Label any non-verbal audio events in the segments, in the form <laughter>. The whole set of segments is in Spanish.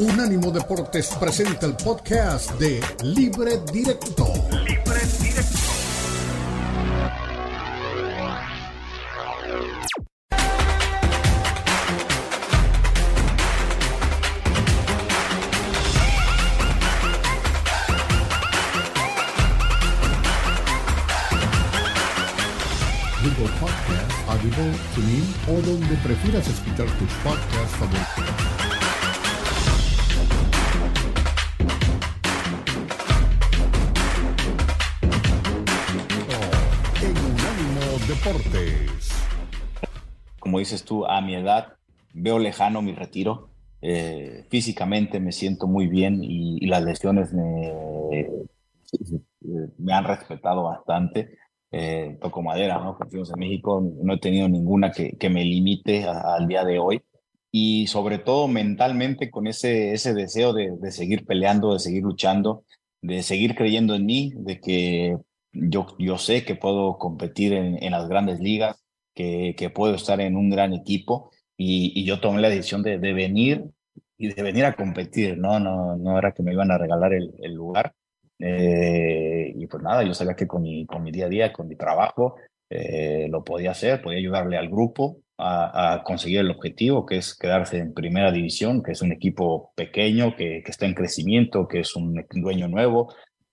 Unánimo Deportes presenta el podcast de Libre Directo. Libre Directo. Google Podcast, Audible, TuneIn o donde prefieras escuchar tus podcasts favoritos. Dices tú, a mi edad veo lejano mi retiro. Eh, físicamente me siento muy bien y, las lesiones me, me, han respetado bastante. Eh, toco madera, ¿no? Confiamos en México, no he tenido ninguna que, que me limite al día de hoy. Y sobre todo mentalmente con ese, ese deseo de, de seguir peleando, de seguir luchando, de seguir creyendo en mí, de que yo, yo sé que puedo competir en, en las grandes ligas, que, que, puedo estar en un gran equipo y, yo tomé la decisión de, de, venir y de venir a competir, ¿no? No, no era que me iban a regalar el, lugar. Eh, y pues nada, yo sabía que con mi, con mi día a día, con mi trabajo, eh, lo podía hacer, podía ayudarle al grupo a, conseguir el objetivo, que es quedarse en primera división, que es un equipo pequeño, que, está en crecimiento, que es un dueño nuevo,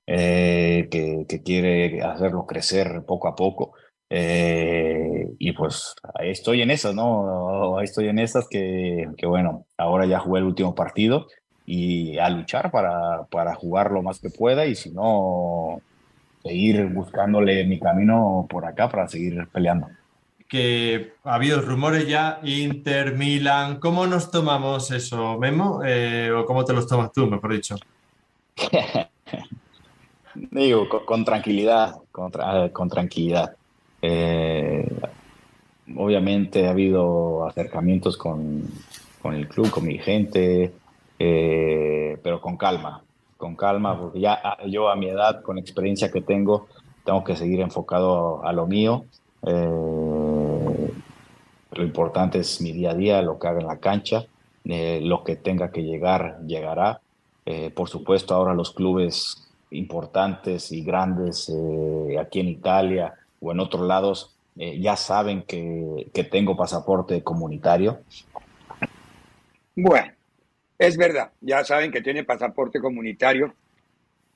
eh, que, quiere hacerlo crecer poco a poco. Eh, y pues ahí estoy en esas, ¿no? Ahí estoy en esas que, que, bueno, ahora ya jugué el último partido y a luchar para, para jugar lo más que pueda y si no, seguir buscándole mi camino por acá para seguir peleando. Que ha habido rumores ya, Inter, Milan, ¿cómo nos tomamos eso, Memo? Eh, ¿O cómo te los tomas tú, mejor dicho? <laughs> Digo, con, con tranquilidad, con, con tranquilidad. Eh, obviamente ha habido acercamientos con, con, el club, con mi gente, eh, pero con calma, con calma, porque ya ah, yo a mi edad, con la experiencia que tengo, tengo que seguir enfocado a, lo mío. Eh, lo importante es mi día a día, lo que haga en la cancha, lo que tenga que llegar, llegará. Por supuesto, ahora los clubes importantes y grandes aquí en Italia o en otros lados eh, ya saben que, que, tengo pasaporte comunitario. Bueno, es verdad, ya saben que tiene pasaporte comunitario.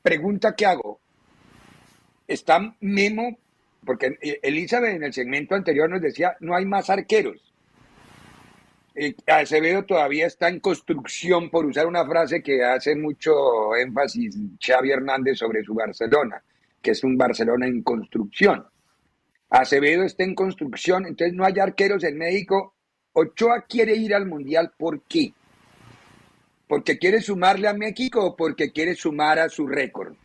Pregunta que hago. ¿Está Memo? Porque Elizabeth en el segmento anterior nos decía, no hay más arqueros. Eh, Acevedo todavía está en construcción, por usar una frase que hace mucho énfasis Xavi Hernández sobre su Barcelona, que es un Barcelona en construcción. Acevedo está en construcción, entonces no hay arqueros en México. Ochoa quiere ir al Mundial, ¿por qué? ¿Porque quiere sumarle a México o porque quiere sumar a su récord?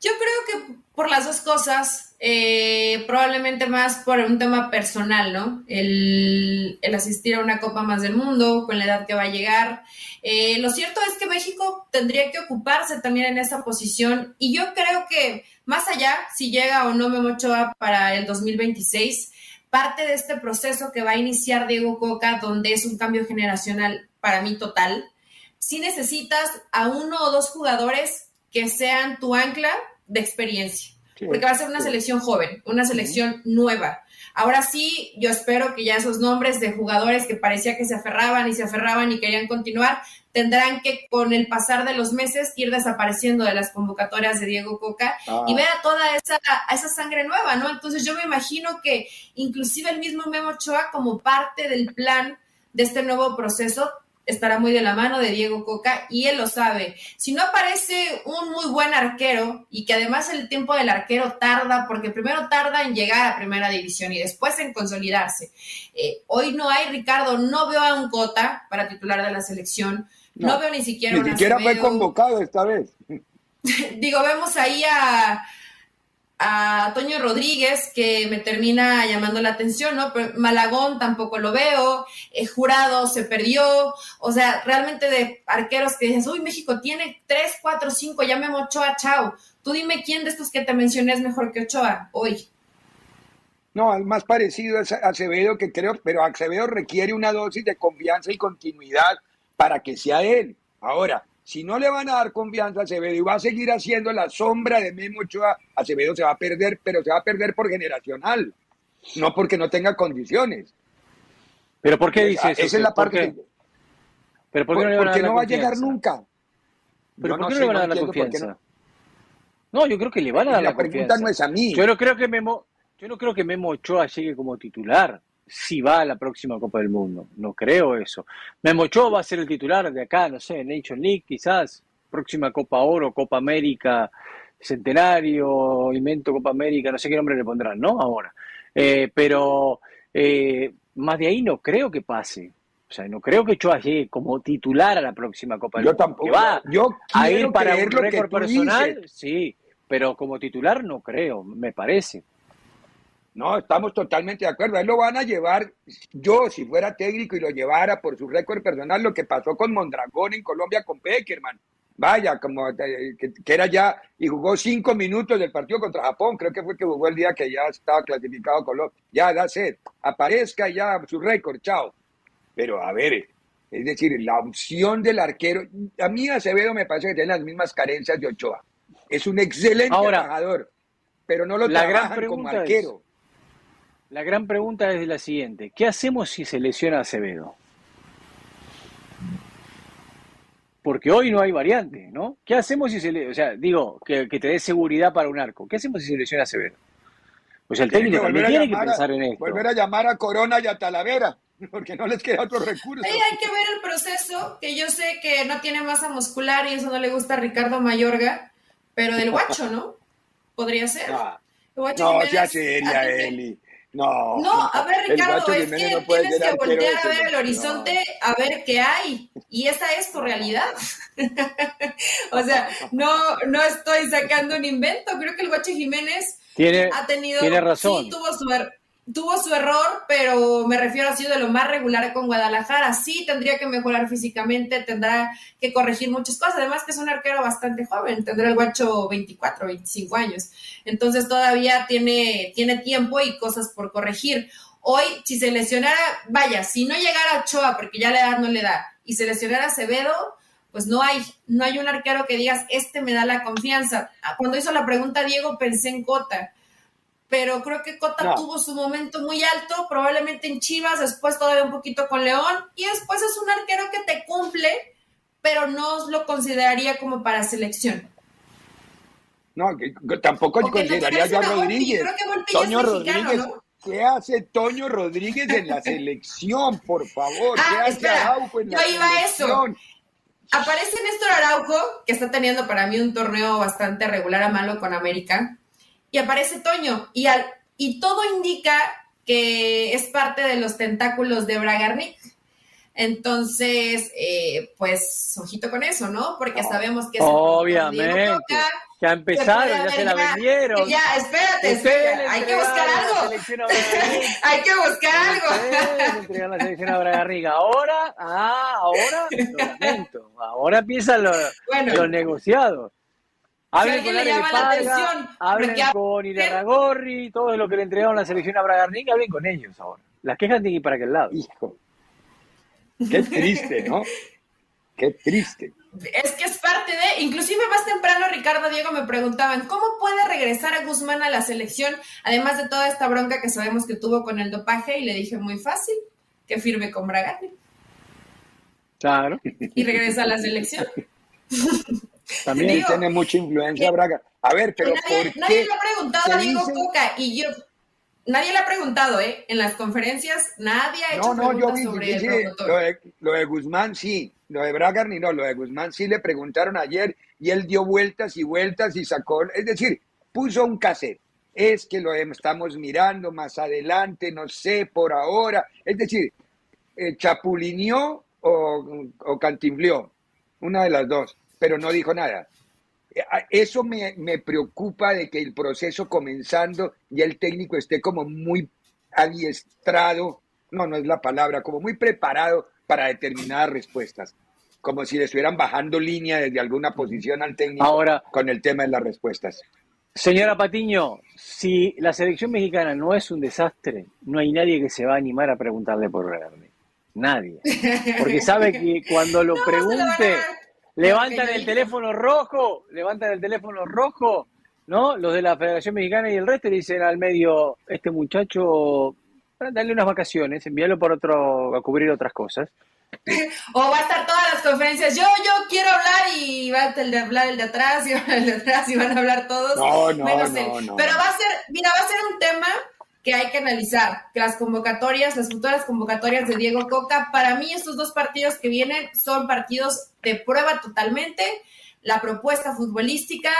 Yo creo que por las dos cosas, eh, probablemente más por un tema personal, ¿no? El, asistir a una Copa más del Mundo, con la edad que va a llegar. Eh, lo cierto es que México tendría que ocuparse también en esa posición y yo creo que más allá, si llega o no Memo Ochoa para el 2026, parte de este proceso que va a iniciar Diego Coca, donde es un cambio generacional para mí total, si necesitas a uno o dos jugadores que sean tu ancla de experiencia, sí, porque va a ser una sí. selección joven, una selección nueva. Ahora sí, yo espero que ya esos nombres de jugadores que parecía que se aferraban y se aferraban y querían continuar, tendrán que con el pasar de los meses ir desapareciendo de las convocatorias de Diego Coca ah. y ver a toda esa, a esa sangre nueva, ¿no? Entonces yo me imagino que inclusive el mismo Memo Ochoa como parte del plan de este nuevo proceso estará muy de la mano de Diego Coca y él lo sabe. Si no aparece un muy buen arquero y que además el tiempo del arquero tarda, porque primero tarda en llegar a primera división y después en consolidarse. Eh, hoy no hay, Ricardo, no veo a un Cota para titular de la selección, no, no veo ni siquiera Ni siquiera fue convocado esta vez. <laughs> Digo, vemos ahí a a Toño Rodríguez, que me termina llamando la atención, ¿no? Pero Malagón tampoco lo veo, eh, Jurado se perdió, o sea, realmente de arqueros que dices, uy, México tiene 3, 4, 5, ya me Ochoa, chao. Tú dime quién de estos que te mencioné es mejor que Ochoa hoy. No, el más parecido es Acevedo, que creo, pero Acevedo requiere una dosis de confianza y continuidad para que sea él. Ahora, si no le van a dar confianza a Acevedo y va a seguir haciendo la sombra de Memo Ochoa, Acevedo se va a perder, pero se va a perder por generacional, no porque no tenga condiciones. ¿Pero por qué dice eso? Esa es la parte ¿Pero por qué no le van a Porque dar no la va a llegar nunca. ¿Pero Yo por qué no sé, le van a dar la confianza? No, yo creo que le van a dar la la, pregunta confianza. no es a mí. Yo no creo que Memo, yo no creo que Memo Ochoa llegue como titular si va a la próxima Copa del Mundo. No creo eso. Memo Ochoa va a ser el titular de acá, no sé, Nation League quizás, próxima Copa Oro, Copa América, Centenario, Invento Copa América, no sé qué nombre le pondrán, ¿no? Ahora. Eh, pero eh, más de ahí no creo que pase. O sea, no creo que Ochoa llegue como titular a la próxima Copa del Yo Mundo. tampoco. Que va Yo a ir para un récord personal, dices. sí, pero como titular no creo, me parece. No, estamos totalmente de acuerdo. A él lo van a llevar, yo si fuera técnico y lo llevara por su récord personal, lo que pasó con Mondragón en Colombia con Peckerman. Vaya, como eh, que, que era ya, y jugó cinco minutos del partido contra Japón, creo que fue que jugó el día que ya estaba clasificado Colombia. Ya, da sed, aparezca ya su récord, chao. Pero a ver, es decir, la opción del arquero, a mí Acevedo me parece que tiene las mismas carencias de Ochoa. Es un excelente Ahora, trabajador, pero no lo la gran trabajan como pregunta es- arquero. La gran pregunta es la siguiente, ¿qué hacemos si se lesiona Acevedo? Porque hoy no hay variante, ¿no? ¿Qué hacemos si se le, o sea, digo, que, que te dé seguridad para un arco? ¿Qué hacemos si se lesiona Acevedo? O sea, el técnico que también tiene que llamar a- pensar en esto. Volver a llamar a Corona y a Talavera, <laughs> porque no les queda otro recurso. Hay que ver el proceso, que yo sé que no tiene masa muscular y eso no le gusta a Ricardo Mayorga, pero del guacho, ¿no? Podría ser. Ah, El Guacho No, Jiménez sea seria, ha tenido- Eli. No, No, a ver, Ricardo, es que no tienes que voltear a ver el horizonte, a ver qué hay. Y esa es tu realidad. <laughs> o sea, no, no estoy sacando un invento. Creo que el Guacho Jiménez Tiene, ha tenido. tiene razón. Sí, tuvo su, er- tuvo su error, pero me refiero ha sido de lo más regular con Guadalajara. Sí, tendría que mejorar físicamente, tendrá que corregir muchas cosas. Además, que es un arquero bastante joven, tendrá el guacho 24, 25 años. Entonces, todavía tiene, tiene tiempo y cosas por corregir. Hoy, si se lesionara, vaya, si no llegara Ochoa, porque ya la edad no le da, y se lesionara Acevedo, pues no hay, no hay un arquero que digas, este me da la confianza. Ah, Cuando hizo la pregunta Diego, pensé en Cota, pero creo que Cota No. tuvo su momento muy alto, probablemente en Chivas, después todavía un poquito con León, y después es un arquero que te cumple, pero no lo consideraría como para selección. No, que- que tampoco no consideraría yo a Rodríguez. creo que Volpi ya es Toño mexicano, Rodríguez. ¿no? ¿Qué hace Toño Rodríguez en la <laughs> selección, por favor? ¿Qué Ah, hace Araujo en la yo iba a eso. selección? Aparece Néstor Araujo, que está teniendo para mí un torneo bastante regular a malo con América, y aparece Toño, y, al, y todo indica que es parte de los tentáculos de Bragarnik. Entonces, eh, pues, ojito con eso, ¿no? Porque sabemos que Diego Obviamente. Coca, Ya que empezaron, ya se la vendieron. Ya, espérate, espérate, <laughs> hay que buscar algo. hay que buscar algo. La selección a Bragarnik. Ahora, ah, ahora, lo lamento. Ahora empiezan los, Bueno. los negociados. Hablen alguien con le Ari llama la Parga, atención, hablen porque con Irarragorri, todo lo que le entregaron la selección a Bragarnik, hablen con ellos ahora. Las quejas tienen que ir para aquel lado. Hijo. Qué triste, ¿no? Qué triste. Es que es parte de, inclusive más temprano Ricardo Diego me preguntaban, ¿cómo puede regresar a Guzmán a la selección? Además de toda esta bronca que sabemos que tuvo con el dopaje y le dije muy fácil, que firme con Bragani Claro, y regresa a la selección. <laughs> también. Digo, tiene mucha influencia Braga. A ver, pero nadie, ¿por nadie qué? le ha preguntado a Diego Coca y yo, nadie le ha preguntado, ¿eh? En las conferencias nadie ha hecho No, no, yo vi, sobre el promotor. lo de, lo de Guzmán sí, lo de Bragar ni no, lo de Guzmán sí le preguntaron ayer y él dio vueltas y vueltas y sacó, es decir, puso un cassette. Es que lo estamos mirando más adelante, no sé, por ahora. Es decir, eh, chapulineó o, o cantinfleó, una de las dos, pero no dijo nada. Eh, Eso me, me preocupa de que el proceso comenzando y el técnico esté como muy adiestrado, no, no es la palabra, como muy preparado para determinadas respuestas, como si le estuvieran bajando línea desde alguna posición al técnico Ahora- con el tema de las respuestas. Señora Patiño, si la selección mexicana no es un desastre, no hay nadie que se va a animar a preguntarle por Verde. Nadie. Porque sabe que cuando lo <laughs> pregunte, levantan el teléfono rojo, levantan el teléfono rojo, ¿no? Los de la Federación Mexicana y el resto le dicen al medio, este muchacho, darle unas vacaciones, envíalo por otro, a cubrir otras cosas. <laughs> O va a estar todas las conferencias, yo, yo quiero hablar y va a hablar el de atrás <laughs> y el de atrás y van a hablar todos. No, no, no, no, Pero va a ser, mira, va a ser un tema que hay que analizar, que las convocatorias, las futuras convocatorias de Diego Coca, para mí estos dos partidos que vienen son partidos de prueba totalmente, la propuesta futbolística,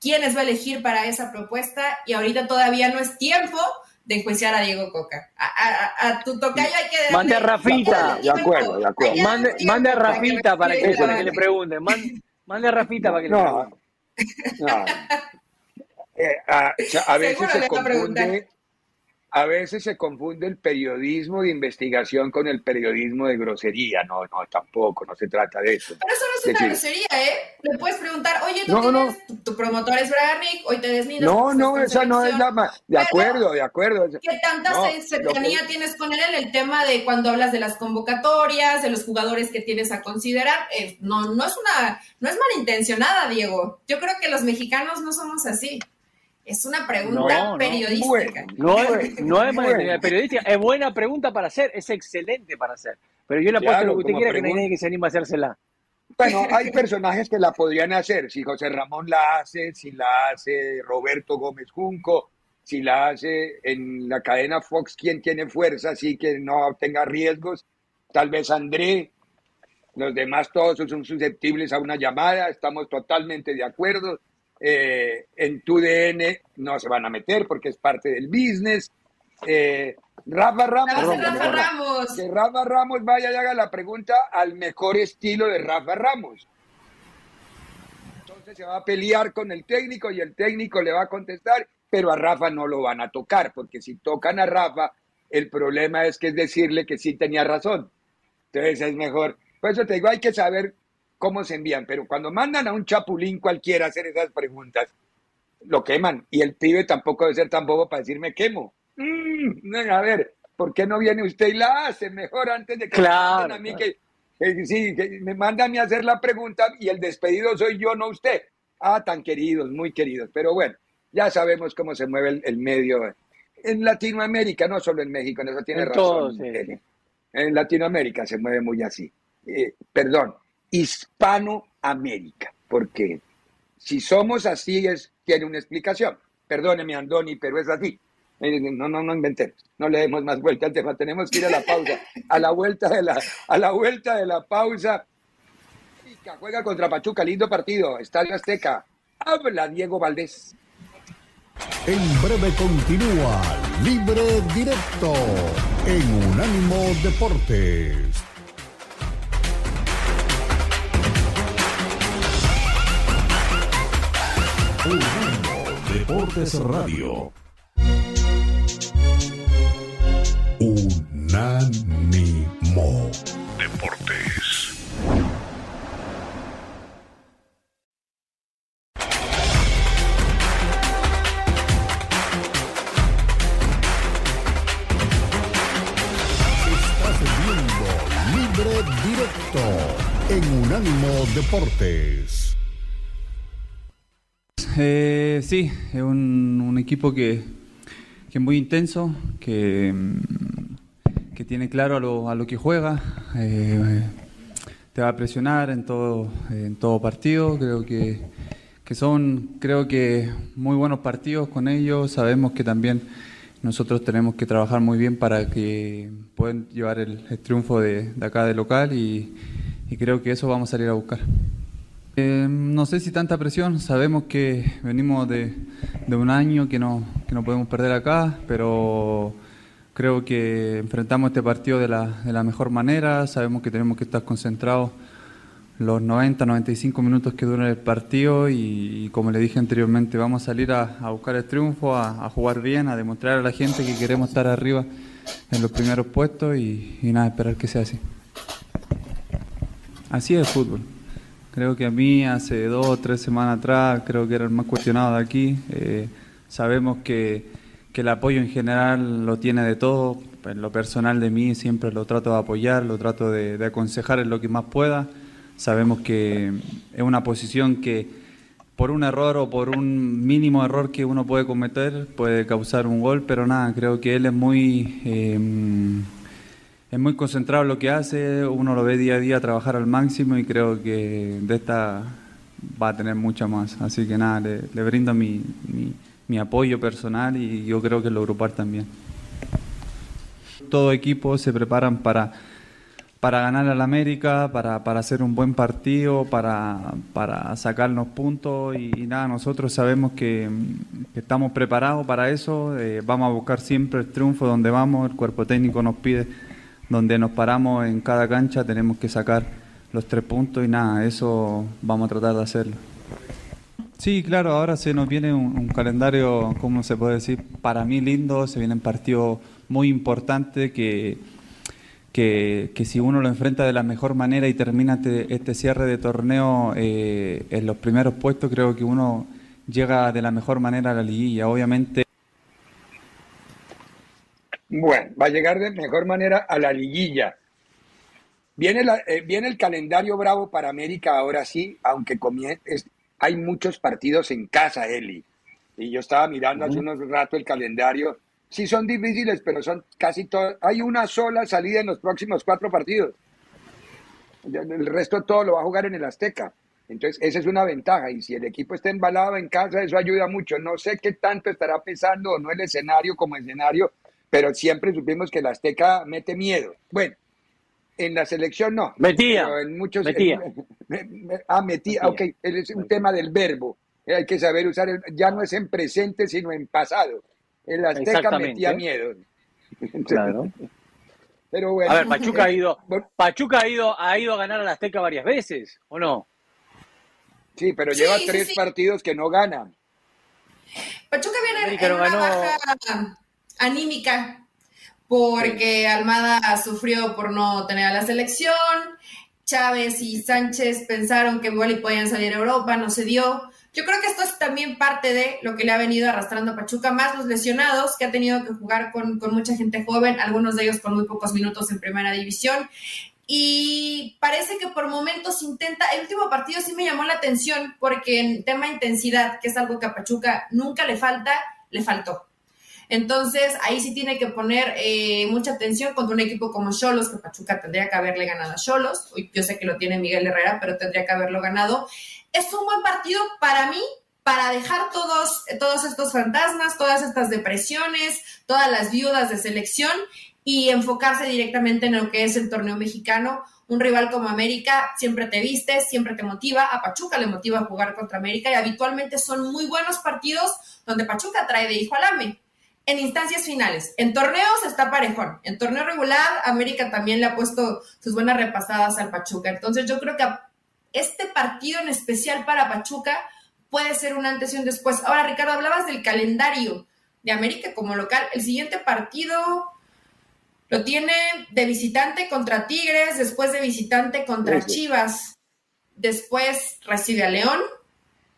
quiénes va a elegir para esa propuesta y ahorita todavía no es tiempo de enjuiciar a Diego Coca. A, tu tocayo hay que... Mande a Rafita. De acuerdo, de acuerdo. Mande, mande a Rafita para que, para que le pregunten. Mande, a Rafita para que le pregunten. No. Eh, a, a, veces se confunde a veces se confunde el periodismo de investigación con el periodismo de grosería. No, no, tampoco, no se trata de eso. Pero eso no es una grosería, ¿eh? Le puedes preguntar, oye, ¿tú tienes, Tu, promotor es Brian hoy te desmido. No, no, esa no es la más. De acuerdo, de acuerdo. ¿Qué tanta cercanía tienes con él en el tema de cuando hablas de las convocatorias, de los jugadores que tienes a considerar? Eh, no, no es una, no es malintencionada, Diego. Yo creo que los mexicanos no somos así. Es una pregunta periodística. No, es, no es <laughs> periodística, es buena pregunta para hacer, es excelente para hacer. Pero yo le apuesto lo que usted quiera, que no hay nadie que se anime a hacérsela. Bueno, hay personajes que la podrían hacer. Si José Ramón la hace, si la hace Roberto Gómez Junco, si la hace en la cadena Fox, quien tiene fuerza, así que no tenga riesgos. Tal vez André, los demás todos son susceptibles a una llamada, estamos totalmente de acuerdo. Eh, en tu DN no se van a meter porque es parte del business. Eh, Rafa Ramos, que Rafa Ramos vaya y haga la pregunta al mejor estilo de Rafa Ramos. Entonces se va a pelear con el técnico y el técnico le va a contestar, pero a Rafa no lo van a tocar, porque si tocan a Rafa, el problema es que es decirle que sí tenía razón. Entonces es mejor. Por eso te digo, hay que saber cómo se envían, pero cuando mandan a un chapulín cualquiera a hacer esas preguntas, lo queman. Y el pibe tampoco debe ser tan bobo para decirme quemo. Mm, a ver, ¿por qué no viene usted y la hace mejor antes de que me manden a mí que, sí, que me mandan a hacer la pregunta y el despedido soy yo, no usted? Ah, tan queridos, muy queridos. Pero bueno, ya sabemos cómo se mueve el, medio en Latinoamérica, no solo en México, en eso tiene razón. En Latinoamérica se mueve muy así. Eh, perdón, Hispanoamérica, porque si somos así es, tiene una explicación. Perdóneme, Andoni, pero es así. Eh, no, no, no inventemos, no le demos más vuelta al tema, tenemos que ir a la pausa. A la vuelta de la, a la vuelta de la pausa. Juega contra Pachuca, lindo partido, Estadio Azteca. Habla Diego Valdés. En breve continúa Libre Directo en Unánimo Deportes. Deportes Radio. Unánimo Deportes. Estás viendo Libre Directo en Unánimo Deportes. Eh, sí, es un, equipo que, es muy intenso, que, mm, que tiene claro a lo, que juega, eh, te va a presionar en todo, en todo partido, creo que, son creo que muy buenos partidos con ellos, sabemos que también nosotros tenemos que trabajar muy bien para que puedan llevar el, triunfo de, acá de local y creo que eso vamos a salir a buscar. Eh, no sé si tanta presión, sabemos que venimos de, un año que no, que no podemos perder acá, pero creo que enfrentamos este partido de la, de la mejor manera, sabemos que tenemos que estar concentrados los 90, 95 minutos que dura el partido y, como le dije anteriormente, vamos a salir a, buscar el triunfo, a, jugar bien, a demostrar a la gente que queremos estar arriba en los primeros puestos y, y nada, esperar que sea así. Así es el fútbol Creo que a mí hace dos o tres semanas atrás, creo que era el más cuestionado de aquí. Eh, sabemos que, que, el apoyo en general lo tiene de todo. En lo personal de mí siempre lo trato de apoyar, lo trato de, aconsejar en lo que más pueda. Sabemos que es una posición que por un error o por un mínimo error que uno puede cometer puede causar un gol, pero nada, creo que él es muy... Eh, es muy concentrado en lo que hace, uno lo ve día a día trabajar al máximo y creo que de esta va a tener mucha más. Así que nada, le, brindo mi, mi, apoyo personal y yo creo que lo grupal también. Todo equipo se preparan para, ganar al América, para, hacer un buen partido, para, para sacarnos puntos y, nada, nosotros sabemos que, estamos preparados para eso, eh, vamos a buscar siempre el triunfo donde vamos, el cuerpo técnico nos pide donde nos paramos en cada cancha tenemos que sacar los tres puntos y nada, eso vamos a tratar de hacerlo. Sí, claro, ahora se nos viene un, calendario, ¿cómo se puede decir? Para mí lindo, se vienen partidos muy importantes que, que, que, si uno lo enfrenta de la mejor manera y termina este, este cierre de torneo eh, en los primeros puestos, creo que uno llega de la mejor manera a la liguilla. Obviamente bueno, va a llegar de mejor manera a la liguilla. Viene, eh, viene el calendario bravo para América ahora sí, aunque hay muchos partidos en casa, Eli. Y yo estaba mirando hace unos rato el calendario. Sí son difíciles, pero son casi todos. Hay una sola salida en los próximos cuatro partidos. El resto todo lo va a jugar en el Azteca. Entonces, esa es una ventaja. Y si el equipo está embalado en casa, eso ayuda mucho. No sé qué tanto estará pesando o no el escenario como escenario, pero siempre supimos que la Azteca mete miedo. Bueno, en la selección no. Metía. en muchos, metía. <laughs> ah, metía, ok, es un tema del verbo. Hay que saber usar, el, ya no es en presente, sino en pasado. En la Azteca metía miedo. <laughs> claro. Pero bueno. A ver, Pachuca ha ido, <laughs> Pachuca ha ido, ha ido a ganar a la Azteca varias veces, ¿o no? Sí, pero lleva tres partidos que no ganan. Pachuca viene en una baja anímica, porque Almada sufrió por no tener a la selección, Chávez y Sánchez pensaron que igual y podían salir a Europa, no se dio. Yo creo que esto es también parte de lo que le ha venido arrastrando a Pachuca, más los lesionados, que ha tenido que jugar con, con mucha gente joven, algunos de ellos con muy pocos minutos en primera división. Y parece que por momentos intenta, el último partido sí me llamó la atención porque en tema intensidad, que es algo que a Pachuca nunca le falta, le faltó. Entonces, ahí sí tiene que poner eh, mucha atención contra un equipo como Cholos, que Pachuca tendría que haberle ganado a Cholos. Yo sé que lo tiene Miguel Herrera, pero tendría que haberlo ganado. Es un buen partido para mí, para dejar todos, todos estos fantasmas, todas estas depresiones, todas las viudas de selección y enfocarse directamente en lo que es el torneo mexicano. Un rival como América siempre te viste, siempre te motiva. A Pachuca le motiva a jugar contra América y habitualmente son muy buenos partidos donde Pachuca trae de hijo al AME en instancias finales. En torneos está parejón. En torneo regular, América también le ha puesto sus buenas repasadas al Pachuca. Entonces yo creo que este partido en especial para Pachuca puede ser un antes y un después. Ahora, Ricardo, hablabas del calendario de América como local. El siguiente partido lo tiene de visitante contra Tigres, después de visitante contra Chivas, después recibe a León,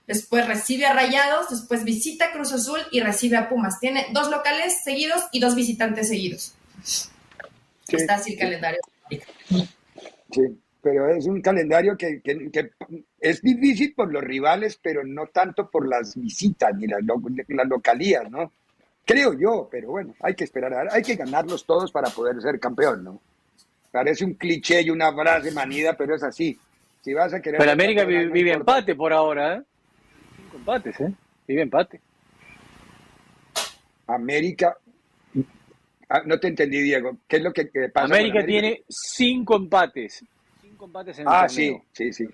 después recibe a Rayados, después visita a Cruz Azul y recibe a Pumas. Tiene dos locales seguidos y dos visitantes seguidos. Está así el calendario. Sí, pero es un calendario que, es difícil por los rivales, pero no tanto por las visitas ni las, las localías, ¿no? Creo yo, pero bueno, hay que esperar, hay que ganarlos todos para poder ser campeón, ¿no? Parece un cliché y una frase manida, pero es así. Si vas a querer pero América vive empate por ahora, ¿eh? Empates, ¿eh? Vive empate. América. Ah, no te entendí, Diego. ¿Qué es lo que, pasa? América, tiene cinco empates. Cinco empates en el Ah, sí, sí, sí.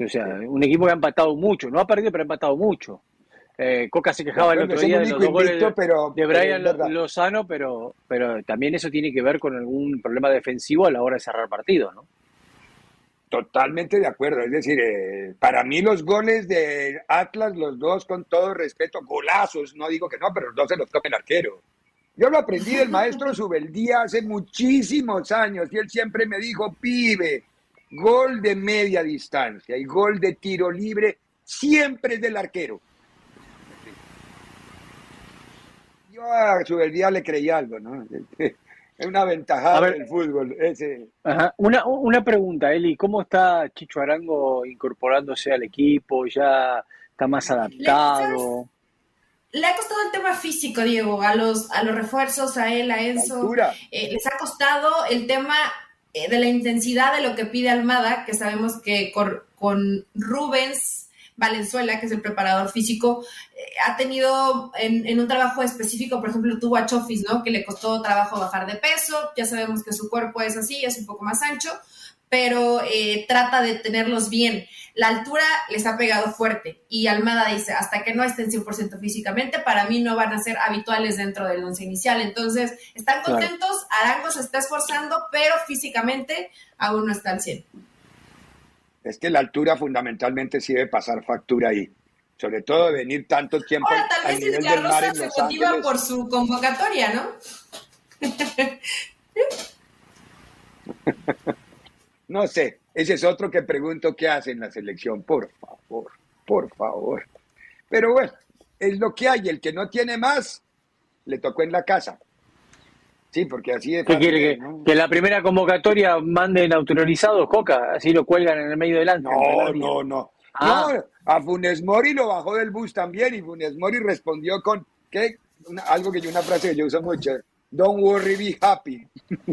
O sea, un equipo que ha empatado mucho. No ha perdido, pero ha empatado mucho. Eh, Coca se quejaba el otro día de los dos goles de, Brian Lozano, pero, pero también eso tiene que ver con algún problema defensivo a la hora de cerrar partidos, ¿no? Totalmente de acuerdo. Es decir, eh, para mí los goles de Atlas, los dos con todo respeto, golazos, no digo que no, pero los dos se los toca el arquero. Yo lo aprendí del maestro <laughs> Subeldía hace muchísimos años y él siempre me dijo, pibe, gol de media distancia y gol de tiro libre siempre es del arquero. Yo a Subeldía le creí algo, ¿no? <laughs> Es una ventaja del fútbol. Ese. Ajá. Una, una pregunta, Eli, ¿cómo está Chicho Arango incorporándose al equipo? ¿Ya está más adaptado? Le ha costado el tema físico, Diego, a los, a los refuerzos, a él, a Enzo. Eh, les ha costado el tema eh, de la intensidad de lo que pide Almada, que sabemos que con, con Rubens Valenzuela, que es el preparador físico, eh, ha tenido en, un trabajo específico, por ejemplo, tuvo a Chofis, ¿no? Que le costó trabajo bajar de peso, ya sabemos que su cuerpo es así, es un poco más ancho, pero eh, trata de tenerlos bien. La altura les ha pegado fuerte y Almada dice, hasta que no estén 100% físicamente, para mí no van a ser habituales dentro del once inicial. Entonces, están contentos, Arango se está esforzando, pero físicamente aún no está al 100 es que la altura fundamentalmente sí debe pasar factura ahí. Sobre todo de venir tanto tiempo Ahora, tal vez es la Rosa se motiva por su convocatoria, ¿no? <laughs> no sé, ese es otro que pregunto qué hace en la selección, por favor, por favor. Pero bueno, es lo que hay, el que no tiene más, le tocó en la casa. Sí, porque así es. ¿Qué quiere? Que, la primera convocatoria manden autorizados, Coca, así lo cuelgan en el medio delante. No, no, no. Ah. No, a Funes Mori lo bajó del bus también y Funes Mori respondió con ¿qué? algo que yo, una frase que yo uso mucho, don't worry, be happy. <laughs>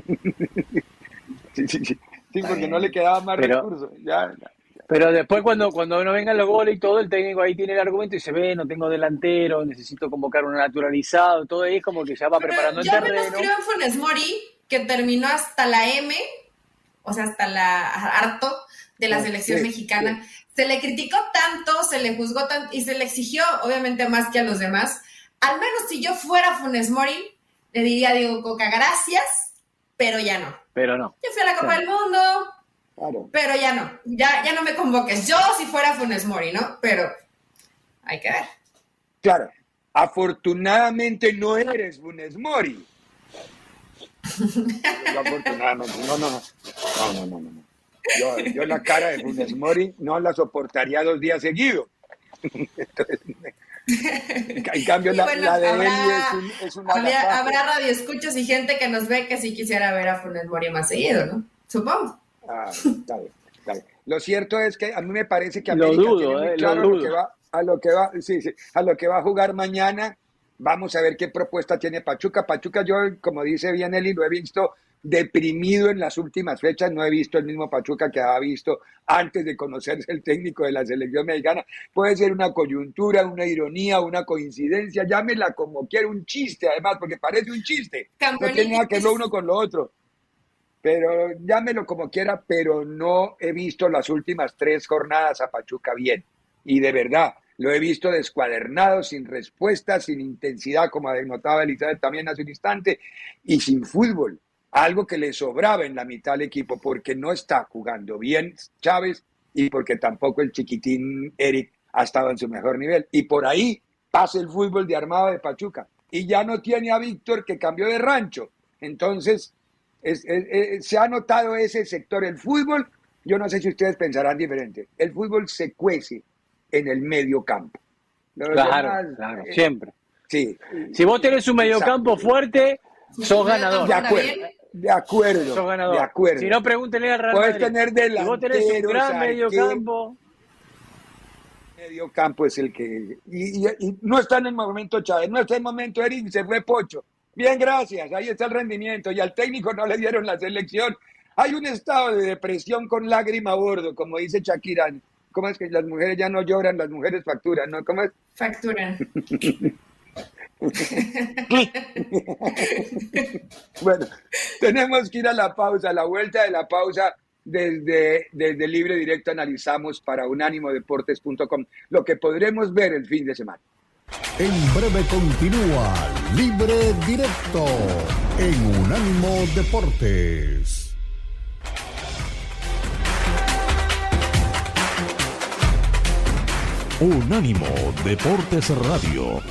sí, sí, sí, sí, porque no le quedaba más recursos. Ya, ya. Pero después cuando, cuando no vengan los goles y todo, el técnico ahí tiene el argumento y se ve, no tengo delantero, necesito convocar un naturalizado, todo ahí es como que ya va preparando el terreno. Yo creo en Funes Mori, que terminó hasta la M, o sea, hasta la harto de la selección mexicana. Se le criticó tanto, se le juzgó tanto y se le exigió, obviamente, más que a los demás. Al menos si yo fuera Funes Mori, le diría a Diego Coca, gracias, pero ya no. Pero no. Yo fui a la Copa del Mundo, pero ya no, ya, ya no me convoques. Yo si fuera Funes Mori, ¿no? Pero hay que ver. Claro, afortunadamente no eres Funes Mori. afortunadamente, no, no, no, no, no, no, Yo, yo la cara de Funes Mori no la soportaría dos días seguidos. en cambio, la, de habrá, Eli es, un, habrá, habrá radioescuchos y gente que nos ve que sí quisiera ver a Funes Mori más seguido, ¿no? Supongo. Ah, Lo cierto es que a mí me parece que América lo tiene muy eh, claro lo, que va, a lo que va, sí, sí, a lo que va a jugar mañana. Vamos a ver qué propuesta tiene Pachuca. Pachuca, yo, como dice bien Eli, lo he visto deprimido en las últimas fechas. No he visto el mismo Pachuca que había visto antes de conocerse el técnico de la selección mexicana. Puede ser una coyuntura, una ironía, una coincidencia, llámela como quiera, un chiste, además, porque parece un chiste. No tiene nada que ver uno con lo otro pero llámelo como quiera, pero no he visto las últimas tres jornadas a Pachuca bien. Y de verdad, lo he visto descuadernado, sin respuesta, sin intensidad, como denotaba Elizabeth también hace un instante, y sin fútbol. Algo que le sobraba en la mitad del equipo, porque no está jugando bien Chávez y porque tampoco el chiquitín Eric ha estado en su mejor nivel. Y por ahí pasa el fútbol de armado de Pachuca. Y ya no tiene a Víctor que cambió de rancho. Entonces, se ha notado ese sector. El fútbol, yo no sé si ustedes pensarán diferente, el fútbol se cuece en el medio campo. claro, claro, eh, siempre. Sí. Si vos tenés un medio campo fuerte, sos ganador. De acuerdo. De acuerdo. Sos ganador. De acuerdo. Si no, pregúntenle al Real Puedes tener si vos tenés un gran medio campo. Medio campo es el que. Y, y, no está en el momento Chávez, no está en el momento Eric, se fue Pocho. Bien, gracias. Ahí está el rendimiento. Y al técnico no le dieron la selección. Hay un estado de depresión con lágrima a bordo, como dice Shakira. ¿Cómo es que las mujeres ya no lloran, las mujeres facturan, ¿no? ¿Cómo es? Facturan. <laughs> bueno, tenemos que ir a la pausa. A la vuelta de la pausa, desde, desde Libre Directo analizamos para unánimodeportes.com lo que podremos ver el fin de semana. En breve continúa Libre Directo en Unánimo Deportes. Unánimo Deportes Radio.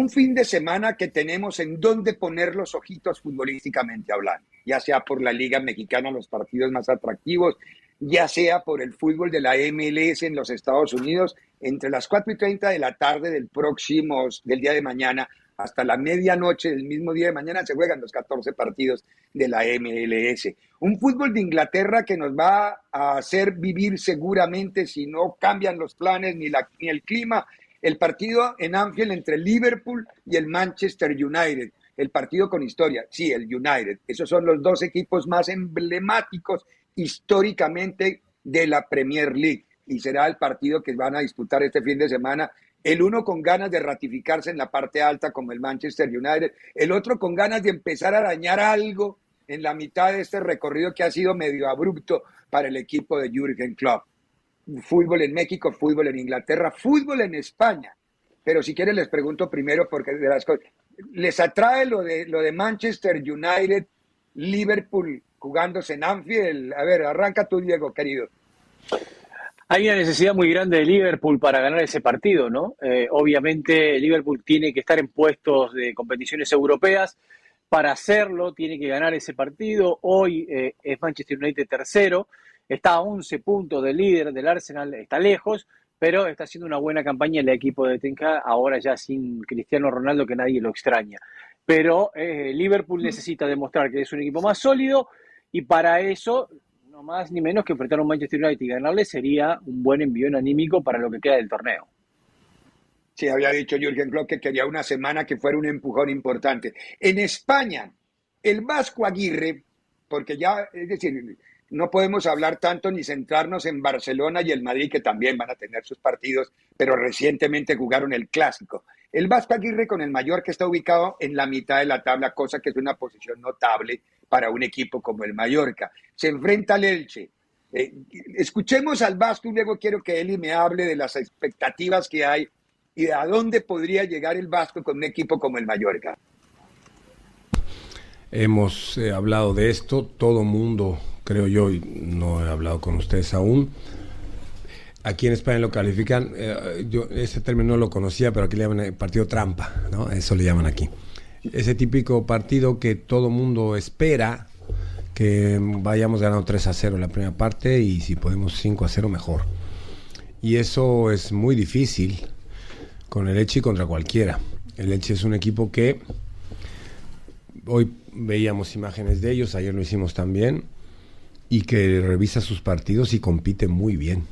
Un fin de semana que tenemos en donde poner los ojitos futbolísticamente hablando, ya sea por la Liga Mexicana, los partidos más atractivos, ya sea por el fútbol de la MLS en los Estados Unidos, entre las 4 y 30 de la tarde del próximo, del día de mañana, hasta la medianoche del mismo día de mañana se juegan los 14 partidos de la MLS. Un fútbol de Inglaterra que nos va a hacer vivir seguramente si no cambian los planes ni, la, ni el clima el partido en Anfield entre Liverpool y el Manchester United, el partido con historia, sí, el United. Esos son los dos equipos más emblemáticos históricamente de la Premier League. Y será el partido que van a disputar este fin de semana. El uno con ganas de ratificarse en la parte alta como el Manchester United, el otro con ganas de empezar a arañar algo en la mitad de este recorrido que ha sido medio abrupto para el equipo de Jürgen Klopp fútbol en México, fútbol en Inglaterra, fútbol en España. Pero si quieren les pregunto primero porque de las cosas, ¿les atrae lo de, lo de Manchester United, Liverpool jugándose en Anfield? A ver, arranca tú, Diego, querido. Hay una necesidad muy grande de Liverpool para ganar ese partido, ¿no? Eh, obviamente Liverpool tiene que estar en puestos de competiciones europeas. Para hacerlo tiene que ganar ese partido. Hoy eh, es Manchester United tercero está a 11 puntos del líder del Arsenal, está lejos, pero está haciendo una buena campaña el equipo de Tenka, ahora ya sin Cristiano Ronaldo, que nadie lo extraña. Pero eh, Liverpool necesita demostrar que es un equipo más sólido y para eso, no más ni menos que enfrentar a un Manchester United y ganarle sería un buen envío anímico para lo que queda del torneo. Sí, había dicho Jürgen Klopp que quería una semana que fuera un empujón importante. En España, el Vasco Aguirre, porque ya, es decir, no podemos hablar tanto ni centrarnos en Barcelona y el Madrid, que también van a tener sus partidos, pero recientemente jugaron el clásico. El Vasco Aguirre con el Mallorca está ubicado en la mitad de la tabla, cosa que es una posición notable para un equipo como el Mallorca. Se enfrenta al Elche. Eh, escuchemos al Vasco y luego quiero que Eli me hable de las expectativas que hay y de a dónde podría llegar el Vasco con un equipo como el Mallorca. Hemos eh, hablado de esto, todo mundo creo yo, y no he hablado con ustedes aún. Aquí en España lo califican, eh, yo ese término no lo conocía, pero aquí le llaman partido trampa, ¿no? Eso le llaman aquí. Ese típico partido que todo mundo espera que vayamos ganando 3 a 0 en la primera parte y si podemos 5 a 0 mejor. Y eso es muy difícil con el Leche y contra cualquiera. El Leche es un equipo que hoy veíamos imágenes de ellos, ayer lo hicimos también y que revisa sus partidos y compite muy bien.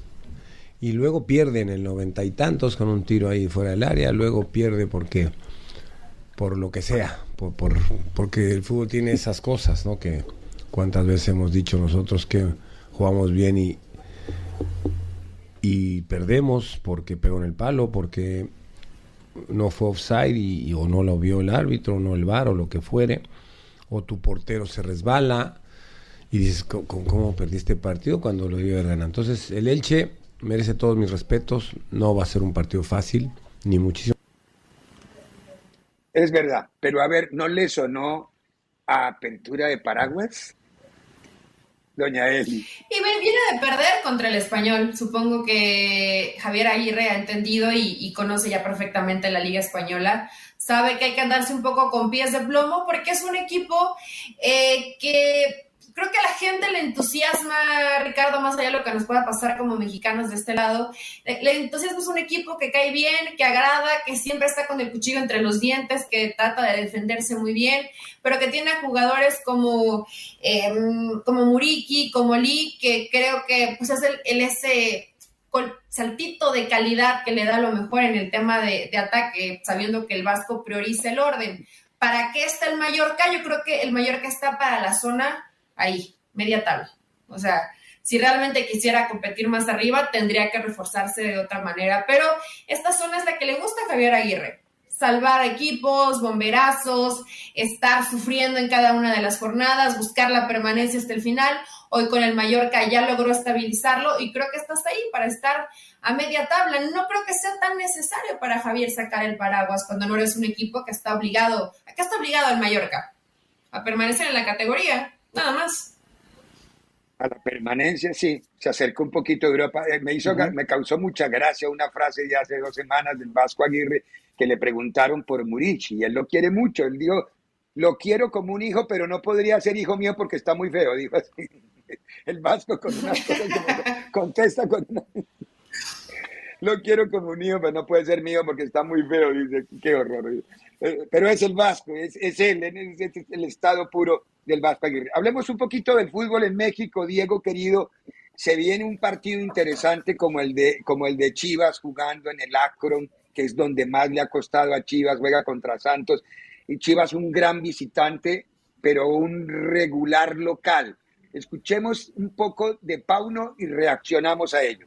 Y luego pierde en el noventa y tantos con un tiro ahí fuera del área, luego pierde porque por lo que sea, por, porque el fútbol tiene esas cosas, ¿no? Que cuántas veces hemos dicho nosotros que jugamos bien y, y perdemos porque pegó en el palo, porque no fue offside y, o no lo vio el árbitro, o no el VAR o lo que fuere, o tu portero se resbala, y dices, ¿cómo, perdiste el partido cuando lo iba a ganar? Entonces, el Elche merece todos mis respetos, no va a ser un partido fácil, ni muchísimo. Es verdad, pero a ver, ¿no le sonó a apertura de paraguas? Doña Eli. Y viene de perder contra el español. Supongo que Javier Aguirre ha entendido y, conoce ya perfectamente la Liga Española. Sabe que hay que andarse un poco con pies de plomo porque es un equipo eh, que creo que a la gente le entusiasma, Ricardo, más allá de lo que nos pueda pasar como mexicanos de este lado, le, entusiasma es un equipo que cae bien, que agrada, que siempre está con el cuchillo entre los dientes, que trata de defenderse muy bien, pero que tiene jugadores como, em, como Muriki, como Lee, que creo que pues es el, ese saltito de calidad que le da lo mejor en el tema de, de ataque, sabiendo que el Vasco prioriza el orden. ¿Para qué está el Mallorca? Yo creo que el Mallorca está para la zona ahí, media tabla. O sea, si realmente quisiera competir más arriba, tendría que reforzarse de otra manera. Pero esta zona es la que le gusta a Javier Aguirre. Salvar equipos, bomberazos, estar sufriendo en cada una de las jornadas, buscar la permanencia hasta el final. Hoy con el Mallorca ya logró estabilizarlo y creo que estás ahí para estar a media tabla. No creo que sea tan necesario para Javier sacar el paraguas cuando no eres un equipo que está obligado, ¿a qué está obligado el Mallorca? A permanecer en la categoría nada más. A la permanencia, sí, se acercó un poquito a Europa. Eh, me, hizo, me causó mucha gracia una frase de hace dos semanas del Vasco Aguirre que le preguntaron por Murici y él lo quiere mucho. Él dijo, lo quiero como un hijo, pero no podría ser hijo mío porque está muy feo, <laughs> dijo así. El Vasco con una <laughs> contesta con una... Lo quiero como hijo, pero no puede ser mío porque está muy feo, dice, qué horror. Eh, pero es el Vasco, es, es él, es el estado puro del Vasco Aguirre. Hablemos un poquito del fútbol en México, Diego querido. Se viene un partido interesante como el de, como el de Chivas jugando en el Akron, que es donde más le ha costado a Chivas, juega contra Santos. Y Chivas un gran visitante, pero un regular local. Escuchemos un poco de Pauno y reaccionamos a ello.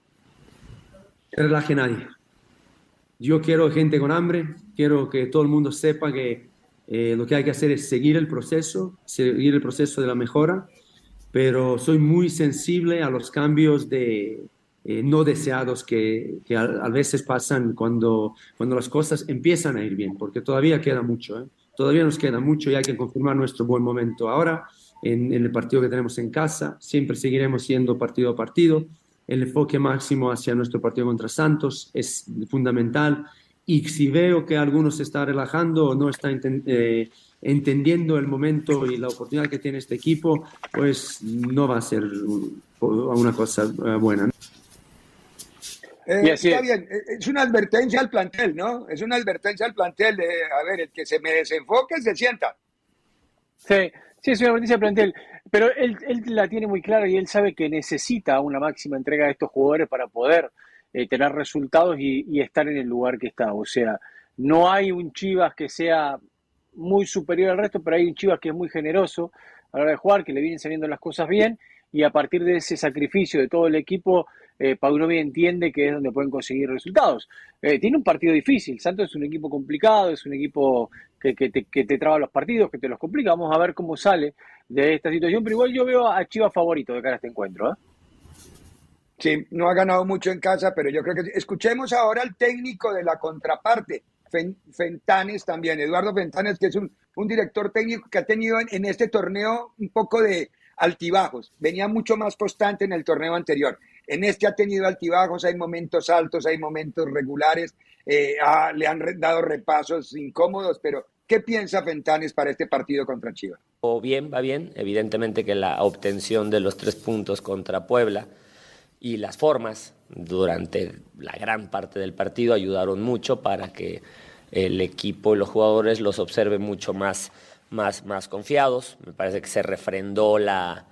Relaje nadie. Yo quiero gente con hambre, quiero que todo el mundo sepa que eh, lo que hay que hacer es seguir el proceso, seguir el proceso de la mejora, pero soy muy sensible a los cambios de, eh, no deseados que, que a, veces pasan cuando, cuando las cosas empiezan a ir bien, porque todavía queda mucho, ¿eh? todavía nos queda mucho y hay que confirmar nuestro buen momento ahora en, en el partido que tenemos en casa, siempre seguiremos siendo partido a partido, el enfoque máximo hacia nuestro partido contra Santos es fundamental y si veo que alguno se está relajando o no está eh, entendiendo el momento y la oportunidad que tiene este equipo, pues no va a ser una cosa eh, buena. Eh, está bien, es una advertencia al plantel, ¿no? Es una advertencia al plantel de, a ver, el que se me desenfoque se sienta. Sí, sí, es una advertencia al plantel, pero él, él la tiene muy clara y él sabe que necesita una máxima entrega de estos jugadores para poder eh, tener resultados y, estar en el lugar que está. O sea, no hay un Chivas que sea muy superior al resto, pero hay un Chivas que es muy generoso a la hora de jugar, que le vienen saliendo las cosas bien y a partir de ese sacrificio de todo el equipo, eh, Paunovi entiende que es donde pueden conseguir resultados. Eh, tiene un partido difícil, Santos es un equipo complicado, es un equipo que, te, que te traba los partidos, que te los complica. Vamos a ver cómo sale de esta situación, pero igual yo veo a Chivas favorito de cara a este encuentro. ¿eh? Sí, no ha ganado mucho en casa, pero yo creo que escuchemos ahora al técnico de la contraparte, Fentanes también, Eduardo Fentanes, que es un, director técnico que ha tenido en, este torneo un poco de altibajos, venía mucho más constante en el torneo anterior. En este ha tenido altibajos, hay momentos altos, hay momentos regulares, eh, le han dado repasos incómodos, pero ¿qué piensa Fentanes para este partido contra Chivas? O bien, va bien, evidentemente que la obtención de los tres puntos contra Puebla y las formas durante la gran parte del partido ayudaron mucho para que el equipo y los jugadores los observen mucho más, más, más confiados. Me parece que se refrendó la,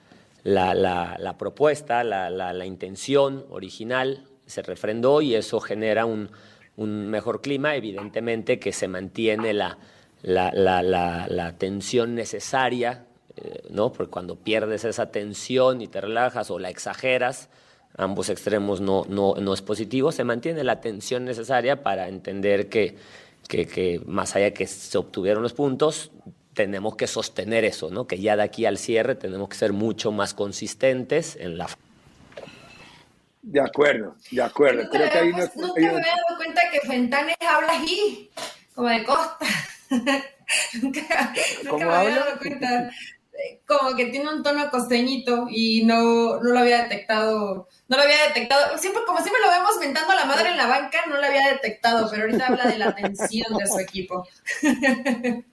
la, la, propuesta, la, la, intención original, se refrendó y eso genera un, un mejor clima, evidentemente que se mantiene la, la, tensión necesaria, eh, ¿no? porque cuando pierdes esa tensión y te relajas o la exageras, ambos extremos no, no, no es positivo, se mantiene la tensión necesaria para entender que, que, más allá que se obtuvieron los puntos, tenemos que sostener eso, ¿no? que ya de aquí al cierre tenemos que ser mucho más consistentes en la... De acuerdo, de acuerdo. Nunca, Creo que hay nunca me había dado cuenta que Fentanes habla así, como de costa. <laughs> nunca, nunca me había dado cuenta como que tiene un tono costeñito y no, no lo había detectado, no lo había detectado, siempre, como siempre lo vemos mentando a la madre en la banca, no lo había detectado, pero ahorita habla de la tensión de su equipo. <laughs>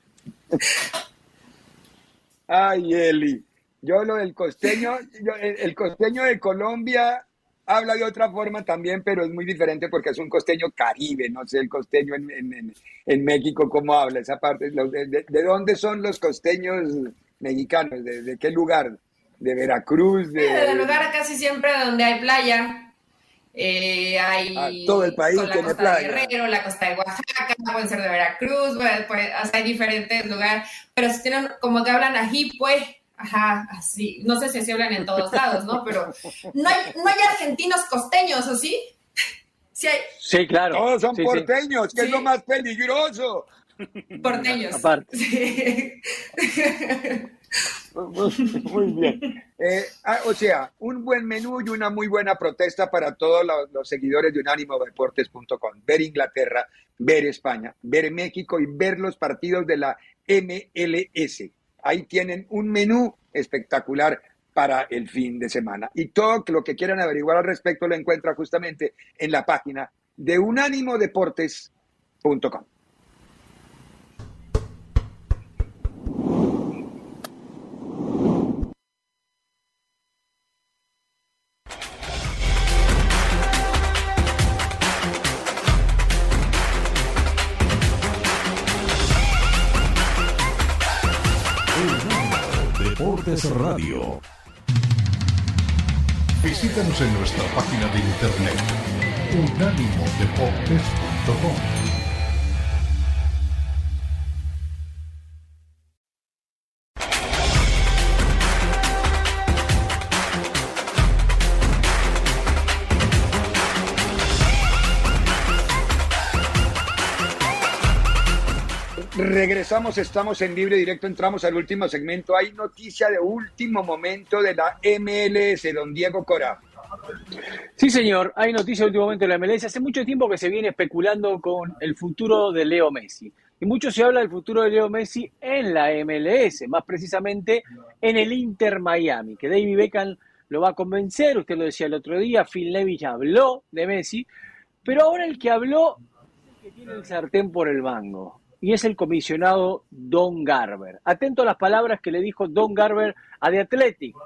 Ay, Eli, yo lo del costeño, el, costeño de Colombia habla de otra forma también, pero es muy diferente porque es un costeño caribe, no sé el costeño en, México cómo habla esa parte, de dónde son los costeños mexicanos? ¿De, qué lugar? ¿De Veracruz? De lugar casi siempre donde hay playa. Eh, hay ah, todo el país la costa de Guerrero, la costa de Oaxaca, pueden ser de Veracruz, pues, hay diferentes lugares, pero si tienen como que hablan ají, pues, ajá, así, no sé si así hablan en todos lados, ¿no? Pero no hay, no hay argentinos costeños, ¿o sí? Sí, hay. sí claro. Todos son porteños, que es lo más peligroso. Porteños. Aparte. <laughs> Muy bien. Eh, ah, o sea, un buen menú y una muy buena protesta para todos los, seguidores de unánimodeportes.com. Ver Inglaterra, ver España, ver México y ver los partidos de la MLS. Ahí tienen un menú espectacular para el fin de semana. Y todo lo que quieran averiguar al respecto lo encuentra justamente en la página de unánimodeportes.com. Radio. Visítanos en nuestra página de internet unánimodeportes.com. Regresamos, estamos en libre directo, entramos al último segmento. Hay noticia de último momento de la MLS, don Diego Cora. Sí, señor, hay noticia de último momento de la MLS. Hace mucho tiempo que se viene especulando con el futuro de Leo Messi. Y mucho se habla del futuro de Leo Messi en la MLS, más precisamente en el Inter Miami, que David Beckham lo va a convencer. Usted lo decía el otro día, Phil Neville ya habló de Messi, pero ahora el que habló es el que tiene el sartén por el mango y es el comisionado Don Garber. Atento a las palabras que le dijo Don Garber a The Athletic.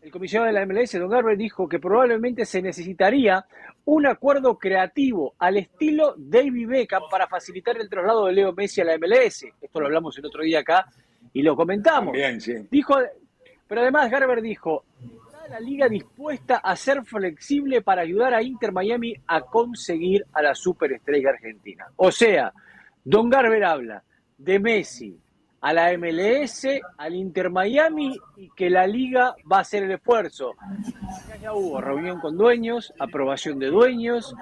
El comisionado de la MLS, Don Garber, dijo que probablemente se necesitaría un acuerdo creativo al estilo David Beckham para facilitar el traslado de Leo Messi a la MLS. Esto lo hablamos el otro día acá y lo comentamos. Bien, sí. Dijo, pero además Garber dijo, ¿está la liga dispuesta a ser flexible para ayudar a Inter Miami a conseguir a la superestrella argentina? O sea, Don Garber habla de Messi a la MLS, al Inter Miami y que la liga va a hacer el esfuerzo. Ya hubo reunión con dueños, aprobación de dueños,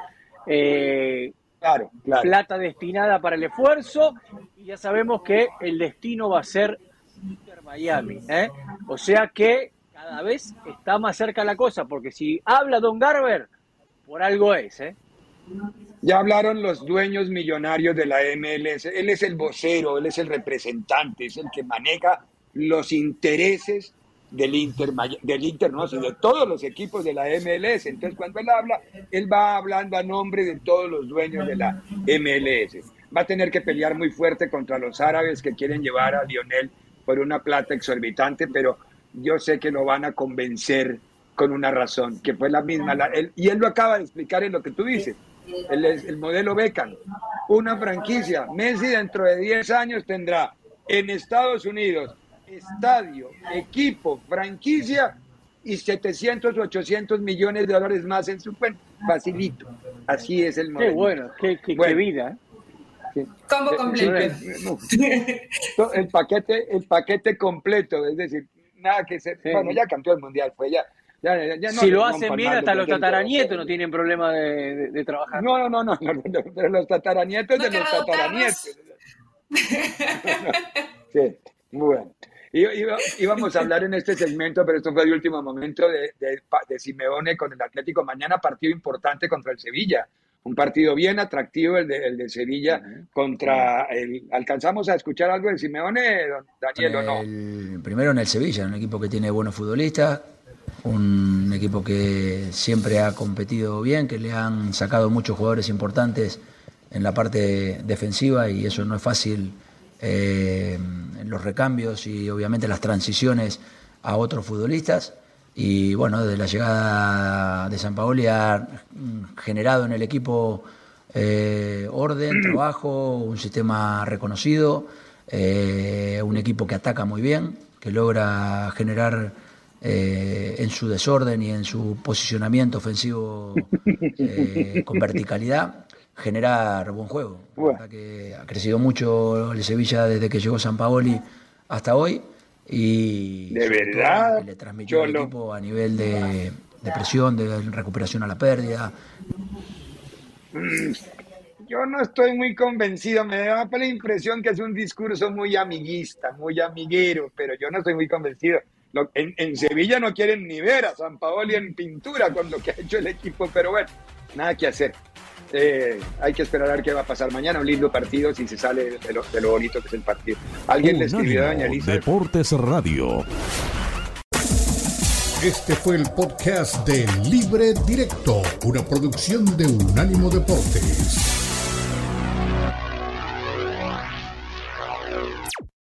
eh, Claro, claro. plata destinada para el esfuerzo y ya sabemos que el destino va a ser Inter Miami. ¿eh? O sea que cada vez está más cerca la cosa, porque si habla Don Garber, por algo es. ¿eh? Ya hablaron los dueños millonarios de la MLS. Él es el vocero, él es el representante, es el que maneja los intereses del Inter, del Inter, no, sino de todos los equipos de la MLS. Entonces, cuando él habla, él va hablando a nombre de todos los dueños de la MLS. Va a tener que pelear muy fuerte contra los árabes que quieren llevar a Lionel por una plata exorbitante, pero yo sé que lo van a convencer con una razón, que fue la misma. la- y él lo acaba de explicar en lo que tú dices. El, el modelo Beckham, una franquicia. Messi dentro de 10 años tendrá en Estados Unidos estadio, equipo, franquicia y 700 o 800 millones de dólares más en su cuenta. Facilito. Así es el modelo. Qué bueno, qué, qué- qué Bueno. vida. ¿eh? Combo Eh, completo. eh. El paquete, el paquete completo, es decir, nada que se. Sí. Bueno, ya campeó el mundial, fue ya. Ya, ya- ya no si lo hacen bien, hasta lo los tataranietos no tienen problema de, de- de trabajar. No, no, no, no, pero los tataranietos No de los tataranietos. Sí, muy bueno. Y- iba- íbamos a hablar en este segmento, pero esto fue el último momento de, de, de Simeone con el Atlético. Mañana partido importante contra el Sevilla. Un partido bien atractivo el de, el de Sevilla contra el... ¿Alcanzamos a escuchar algo de Simeone, don Daniel, o no? El- primero en el Sevilla, un equipo que tiene buenos futbolistas, un equipo que siempre ha competido bien, que le han sacado muchos jugadores importantes en la parte defensiva y eso no es fácil eh, los recambios y obviamente las transiciones a otros futbolistas. Y bueno, desde la llegada de San Paoli ha generado en el equipo eh, orden, <clears throat> trabajo, un sistema reconocido, eh, un equipo que ataca muy bien, que logra generar eh, en su desorden y en su posicionamiento ofensivo eh, con verticalidad, generar buen juego. Bueno. que ha crecido mucho el Sevilla desde que llegó San Paoli hasta hoy y ¿De sobre todo verdad, lo que le transmitió al equipo a nivel de, de presión, de recuperación a la pérdida, Mm, Yo no estoy muy convencido, me da la impresión que es un discurso muy amiguista, muy amiguero, pero yo no estoy muy convencido. Lo- en, en Sevilla no quieren ni ver a San Paoli en pintura con lo que ha hecho el equipo, pero bueno, nada que hacer. Eh, hay que esperar a ver qué va a pasar mañana. Un lindo partido si se sale de lo, de lo bonito que es el partido. ¿Alguien le escribió a Doña? Deportes Radio. Este fue el podcast de Libre Directo, una producción de Unánimo Deportes.